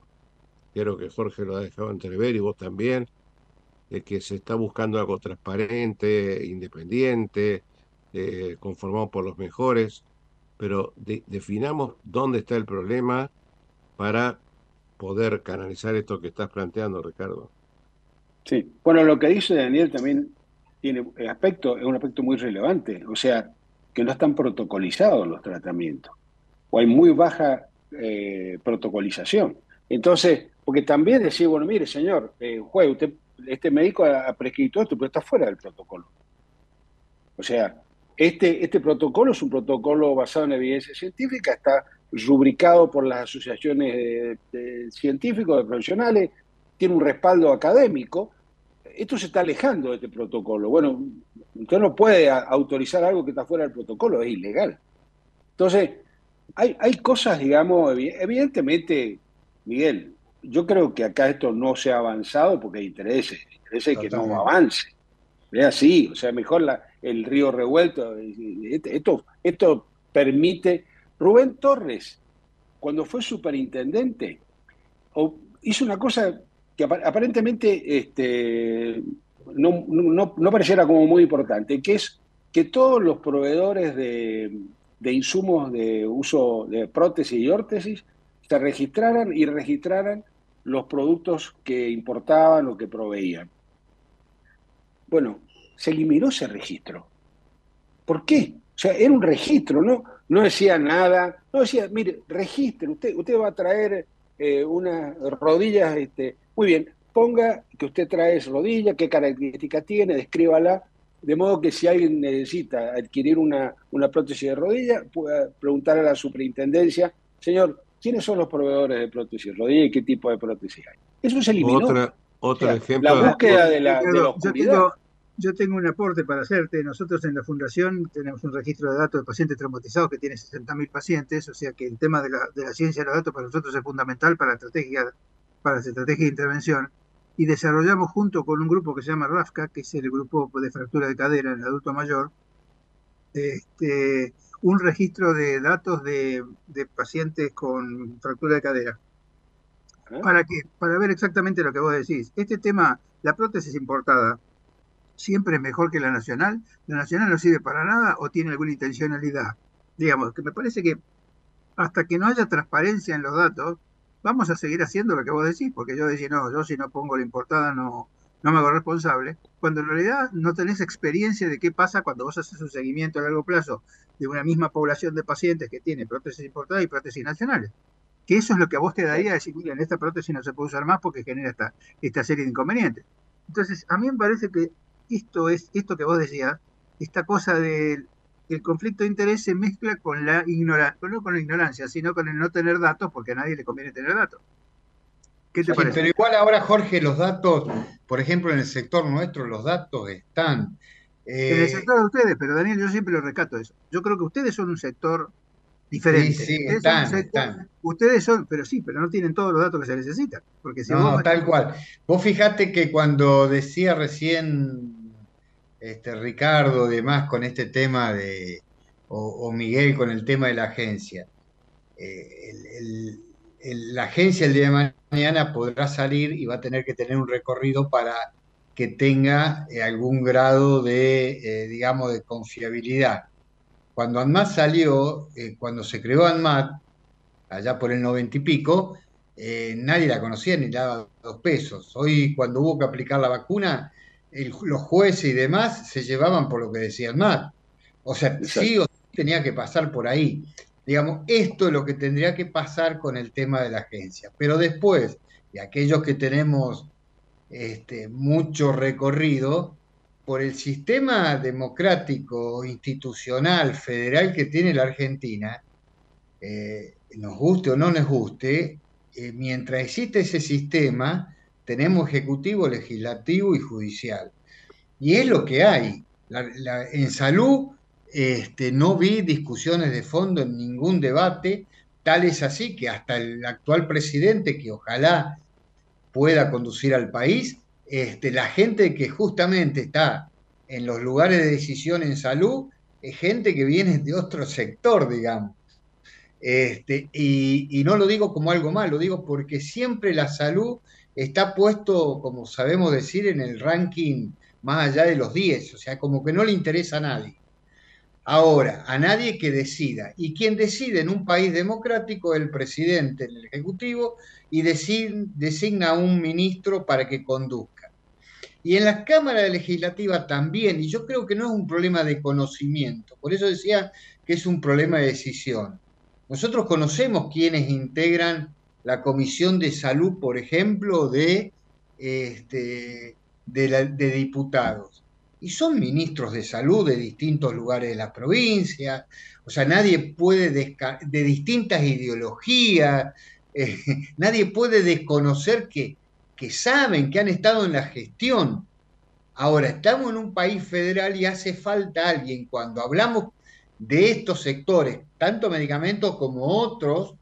creo que Jorge lo ha dejado entrever y vos también, de que se está buscando algo transparente, independiente, eh, conformado por los mejores, pero definamos dónde está el problema para poder canalizar esto que estás planteando, Ricardo. Sí, bueno, lo que dice Daniel también tiene aspecto, es un aspecto muy relevante, o sea, que no están protocolizados los tratamientos, o hay muy baja eh, protocolización. Entonces, porque también decir, bueno, mire, señor, eh, juez, usted este médico ha, prescrito esto, pero está fuera del protocolo. O sea, este, este protocolo es un protocolo basado en evidencia científica, está rubricado por las asociaciones de, científicos, de profesionales, tiene un respaldo académico. Esto se está alejando de este protocolo. Bueno, usted no puede autorizar algo que está fuera del protocolo, es ilegal. Entonces, hay, hay cosas, digamos, evidentemente, Miguel, yo creo que acá esto no se ha avanzado porque hay intereses, intereses que no avance. Es así, o sea, mejor la, el río revuelto. Este, esto, esto permite. Rubén Torres, cuando fue superintendente, hizo una cosa que aparentemente este, no, no, pareciera como muy importante, que es que todos los proveedores de, de insumos de uso de prótesis y órtesis se registraran y registraran los productos que importaban o que proveían. Bueno, se eliminó ese registro. ¿Por qué? O sea, era un registro, ¿no? No decía nada, no decía, mire, registre, usted, usted va a traer eh, unas rodillas, este, muy bien, ponga que usted trae esa rodilla, qué características tiene, descríbala, de modo que si alguien necesita adquirir una, una prótesis de rodilla, pueda preguntar a la superintendencia, señor, ¿Quiénes son los proveedores de prótesis rodilla y qué tipo de prótesis hay? Eso se eliminó. Otra, ejemplo. La búsqueda de la, oscuridad. Yo tengo, un aporte para hacerte. Nosotros en la Fundación tenemos un registro de datos de pacientes traumatizados que tiene 60.000 pacientes, o sea que el tema de la, de la ciencia de los datos para nosotros es fundamental para la estrategia, para la estrategia de intervención. Y desarrollamos junto con un grupo que se llama RAFCA, que es el grupo de fractura de cadera en el adulto mayor, este, un registro de datos de, pacientes con fractura de cadera. ¿Eh? ¿Para qué? Para ver exactamente lo que vos decís. Este tema, la prótesis importada, siempre es mejor que la nacional. La nacional no sirve para nada o tiene alguna intencionalidad. Digamos, que me parece que hasta que no haya transparencia en los datos, vamos a seguir haciendo lo que vos decís, porque yo decía, no, yo si no pongo la importada no, no me hago responsable, cuando en realidad no tenés experiencia de qué pasa cuando vos haces un seguimiento a largo plazo de una misma población de pacientes que tiene prótesis importadas y prótesis nacionales. Que eso es lo que a vos te daría decir, miren, esta prótesis no se puede usar más porque genera esta, serie de inconvenientes. Entonces, a mí me parece que esto es, esto que vos decías, esta cosa del el conflicto de interés se mezcla con la ignorancia, no con la ignorancia, sino con el no tener datos, porque a nadie le conviene tener datos. ¿Qué te parece? Pero igual ahora, Jorge, los datos, por ejemplo, en el sector nuestro, los datos están. En el eh, sector de ustedes, pero Daniel, yo siempre lo rescato eso. Yo creo que ustedes son un sector diferente. Sí, sí, están, están. Ustedes son, pero sí, pero no tienen todos los datos que se necesitan. Porque si no, tal cual. Vos fijate que cuando decía recién este, Ricardo, demás, con este tema de, o, Miguel con el tema de la agencia, eh, el, la agencia el día de mañana podrá salir y va a tener que tener un recorrido para que tenga eh, algún grado de, eh, digamos, de confiabilidad. Cuando ANMAT salió, eh, cuando se creó ANMAT, allá por el noventa y pico, nadie la conocía ni le daba dos pesos. Hoy, cuando hubo que aplicar la vacuna, los jueces y demás se llevaban por lo que decía ANMAT. O sea, sí o sí tenía que pasar por ahí. Digamos, esto es lo que tendría que pasar con el tema de la agencia. Pero después, y aquellos que tenemos este, mucho recorrido, por el sistema democrático, institucional, federal que tiene la Argentina, eh, nos guste o no nos guste, eh, mientras existe ese sistema, tenemos ejecutivo, legislativo y judicial. Y es lo que hay. en salud este, no vi discusiones de fondo en ningún debate, tal es así que hasta el actual presidente, que ojalá pueda conducir al país, este, la gente que justamente está en los lugares de decisión en salud es gente que viene de otro sector, digamos. Este, y, no lo digo como algo malo, lo digo porque siempre la salud está puesto, como sabemos decir, en el ranking más allá de los 10, o sea, como que no le interesa a nadie. Ahora, a nadie que decida. Y quien decide en un país democrático es el presidente, el ejecutivo, y designa a un ministro para que conduzca. Y en la Cámara Legislativa también, y yo creo que no es un problema de conocimiento, por eso decía que es un problema de decisión. Nosotros conocemos quienes integran la Comisión de Salud, por ejemplo, de, este, de diputados y son ministros de salud de distintos lugares de la provincia, o sea, nadie puede, de distintas ideologías, eh, nadie puede desconocer que, que saben, que han estado en la gestión. Ahora, estamos en un país federal y hace falta alguien, cuando hablamos de estos sectores, tanto medicamentos como otros,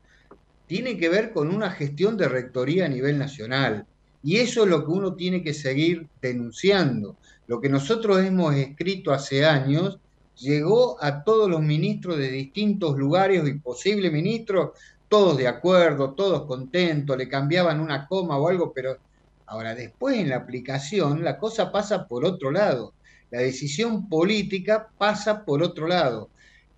tiene que ver con una gestión de rectoría a nivel nacional. Y eso es lo que uno tiene que seguir denunciando. Lo que nosotros hemos escrito hace años llegó a todos los ministros de distintos lugares y posibles ministros, todos de acuerdo, todos contentos, le cambiaban una coma o algo, pero ahora después en la aplicación la cosa pasa por otro lado. La decisión política pasa por otro lado.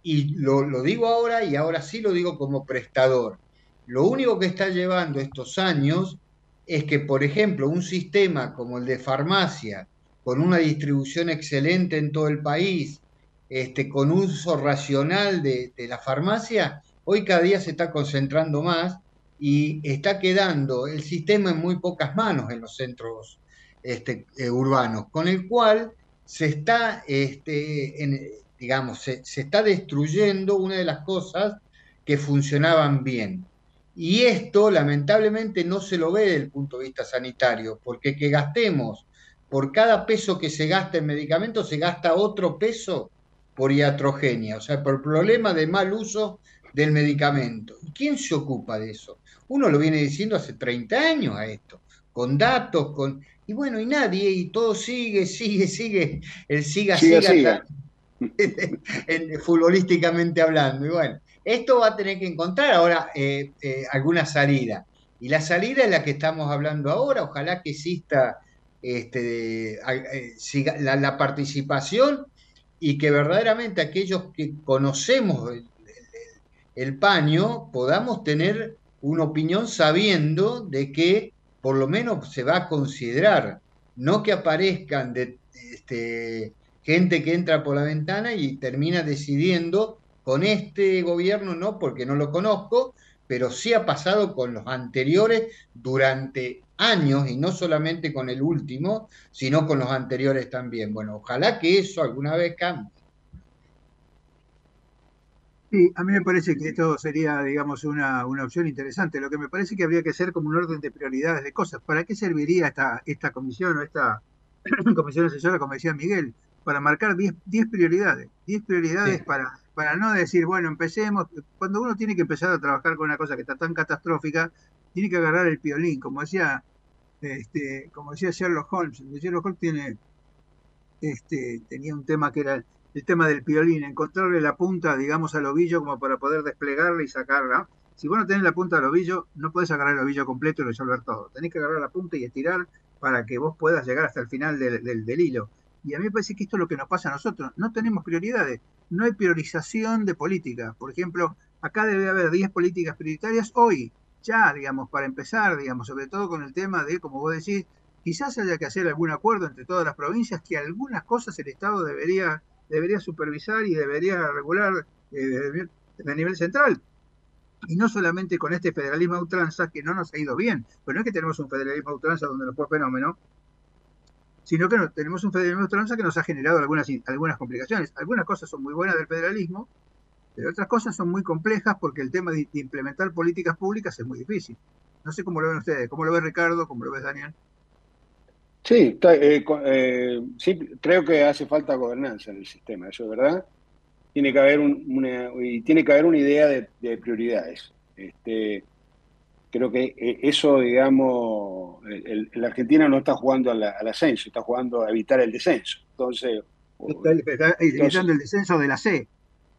Y lo, lo digo ahora y ahora sí lo digo como prestador. Lo único que está llevando estos años es que, por ejemplo, un sistema como el de farmacia, con una distribución excelente en todo el país, este, con uso racional de, la farmacia, hoy cada día se está concentrando más y está quedando el sistema en muy pocas manos en los centros este, eh, urbanos, con el cual se está, este, digamos, se, se, está destruyendo una de las cosas que funcionaban bien. Y esto lamentablemente no se lo ve desde el punto de vista sanitario, porque que gastemos por cada peso que se gasta en medicamentos, se gasta otro peso por iatrogenia, o sea, por problema de mal uso del medicamento. ¿Y quién se ocupa de eso? Uno lo viene diciendo hace 30 años a esto, con datos, con... Y bueno, y nadie, y todo sigue, sigue, sigue, el siga, siga. futbolísticamente hablando. Y bueno, esto va a tener que encontrar ahora eh, eh, alguna salida. Y la salida es la que estamos hablando ahora. Ojalá que exista este, la, participación y que verdaderamente aquellos que conocemos el paño podamos tener una opinión sabiendo de que por lo menos se va a considerar, no que aparezcan este, gente que entra por la ventana y termina decidiendo con este gobierno, no porque no lo conozco, pero sí ha pasado con los anteriores durante años y no solamente con el último, sino con los anteriores también. Bueno, ojalá que eso alguna vez cambie. Sí, a mí me parece que esto sería, digamos, una, una, opción interesante. Lo que me parece que habría que ser como un orden de prioridades de cosas. ¿Para qué serviría esta, esta comisión o esta comisión asesora, como decía Miguel? Para marcar 10 prioridades. 10 prioridades para, para no decir, bueno, empecemos. Cuando uno tiene que empezar a trabajar con una cosa que está tan catastrófica, tiene que agarrar el piolín. Como decía, este, como decía Sherlock Holmes. Sherlock Holmes tiene, este, tenía un tema que era el tema del piolín, encontrarle la punta, digamos, al ovillo como para poder desplegarla y sacarla. Si vos no tenés la punta del ovillo, no podés agarrar el ovillo completo y resolver todo. Tenés que agarrar la punta y estirar para que vos puedas llegar hasta el final del, del, hilo. Y a mí me parece que esto es lo que nos pasa a nosotros. No tenemos prioridades. No hay priorización de política. Por ejemplo, acá debe haber 10 políticas prioritarias hoy, ya, digamos, para empezar, digamos, sobre todo con el tema de, como vos decís, quizás haya que hacer algún acuerdo entre todas las provincias que algunas cosas el Estado debería debería supervisar y debería regular eh, a nivel central. Y no solamente con este federalismo a ultranza, que no nos ha ido bien, pero no es que tenemos un federalismo a ultranza donde no fue fenómeno, sino que tenemos un federalismo a ultranza que nos ha generado algunas, algunas complicaciones. Algunas cosas son muy buenas del federalismo, pero otras cosas son muy complejas porque el tema de, implementar políticas públicas es muy difícil. No sé cómo lo ven ustedes, cómo lo ve Ricardo, cómo lo ves Daniel. Sí, eh, eh, sí, creo que hace falta gobernanza en el sistema, eso es verdad. Tiene que haber una, y tiene que haber una idea de, prioridades. Este, creo que eh, eso, digamos, la Argentina no está jugando al, ascenso, está jugando a evitar el descenso. Entonces, está, evitando el descenso de la C.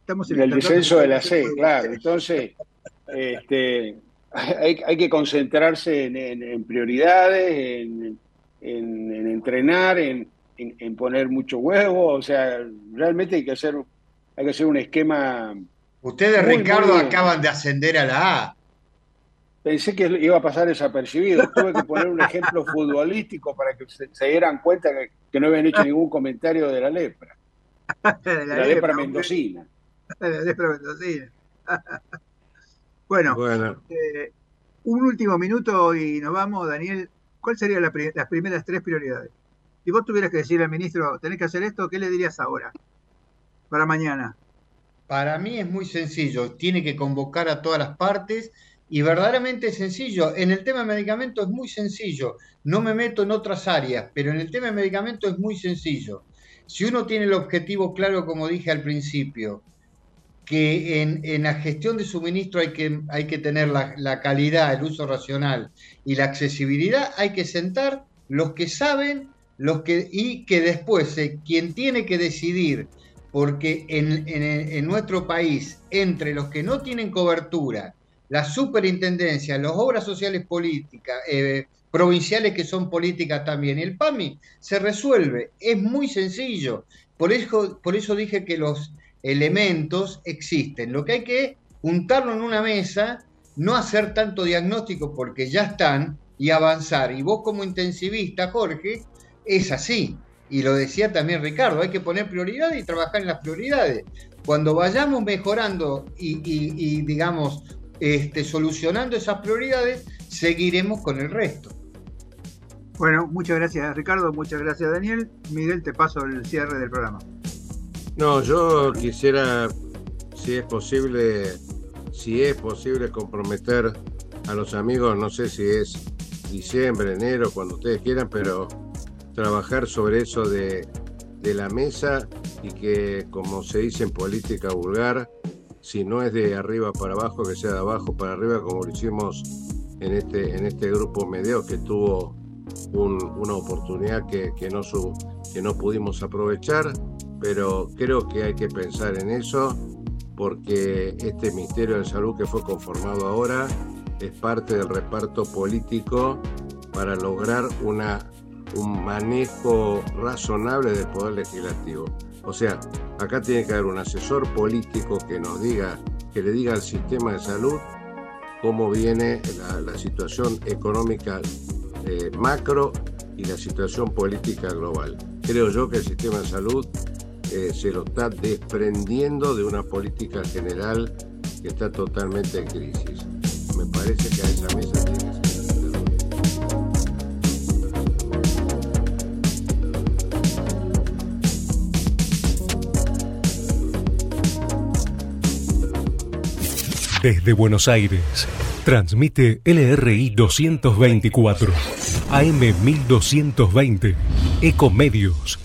Estamos el descenso de la C, claro. Entonces, este, hay, hay que concentrarse en, en prioridades, en en, entrenar, en, poner mucho huevo, o sea, realmente hay que hacer, hay que hacer un esquema. Ustedes, Ricardo, acaban de ascender a la A. Pensé que iba a pasar desapercibido. Tuve que poner un ejemplo futbolístico para que se, dieran cuenta que, no habían hecho ningún comentario de la lepra. de la, lepra, mendocina. Lepra mendocina. bueno, bueno. Eh, un último minuto y nos vamos, Daniel. ¿Cuáles serían las primeras tres prioridades? Si vos tuvieras que decirle al ministro, tenés que hacer esto, ¿qué le dirías ahora? Para mañana. Para mí es muy sencillo. Tiene que convocar a todas las partes y verdaderamente es sencillo. En el tema de medicamentos es muy sencillo. No me meto en otras áreas, pero en el tema de medicamentos es muy sencillo. Si uno tiene el objetivo claro, como dije al principio, que en, la gestión de suministro hay que, hay que tener la, calidad, el uso racional y la accesibilidad, hay que sentar los que saben los que, y que después eh, quien tiene que decidir, porque en, nuestro país, entre los que no tienen cobertura, la superintendencia, las obras sociales políticas, eh, provinciales que son políticas también, el PAMI se resuelve, es muy sencillo. Por eso, por eso dije que los elementos existen. Lo que hay que juntarlo en una mesa, no hacer tanto diagnóstico porque ya están y avanzar. Y vos como intensivista, Jorge, es así. Y lo decía también Ricardo, hay que poner prioridades y trabajar en las prioridades. Cuando vayamos mejorando y, digamos, este, solucionando esas prioridades, seguiremos con el resto. Bueno, muchas gracias Ricardo, muchas gracias Daniel. Miguel, te paso el cierre del programa. No, yo quisiera, si es posible, si es posible comprometer a los amigos, no sé si es diciembre, enero, cuando ustedes quieran, pero trabajar sobre eso de, la mesa y que, como se dice en política vulgar, si no es de arriba para abajo, que sea de abajo para arriba, como lo hicimos en este, en este grupo medio que tuvo una oportunidad que, no que no pudimos aprovechar pero creo que hay que pensar en eso porque este Ministerio de Salud que fue conformado ahora es parte del reparto político para lograr una, un manejo razonable del Poder Legislativo. O sea, acá tiene que haber un asesor político que nos diga, que le diga al sistema de salud cómo viene la, situación económica eh, macro y la situación política global. Creo yo que el sistema de salud eh, se lo está desprendiendo de una política general que está totalmente en crisis. Me parece que a esa mesa tiene que ser. Desde Buenos Aires, transmite LRI 224, AM 1220, Ecomedios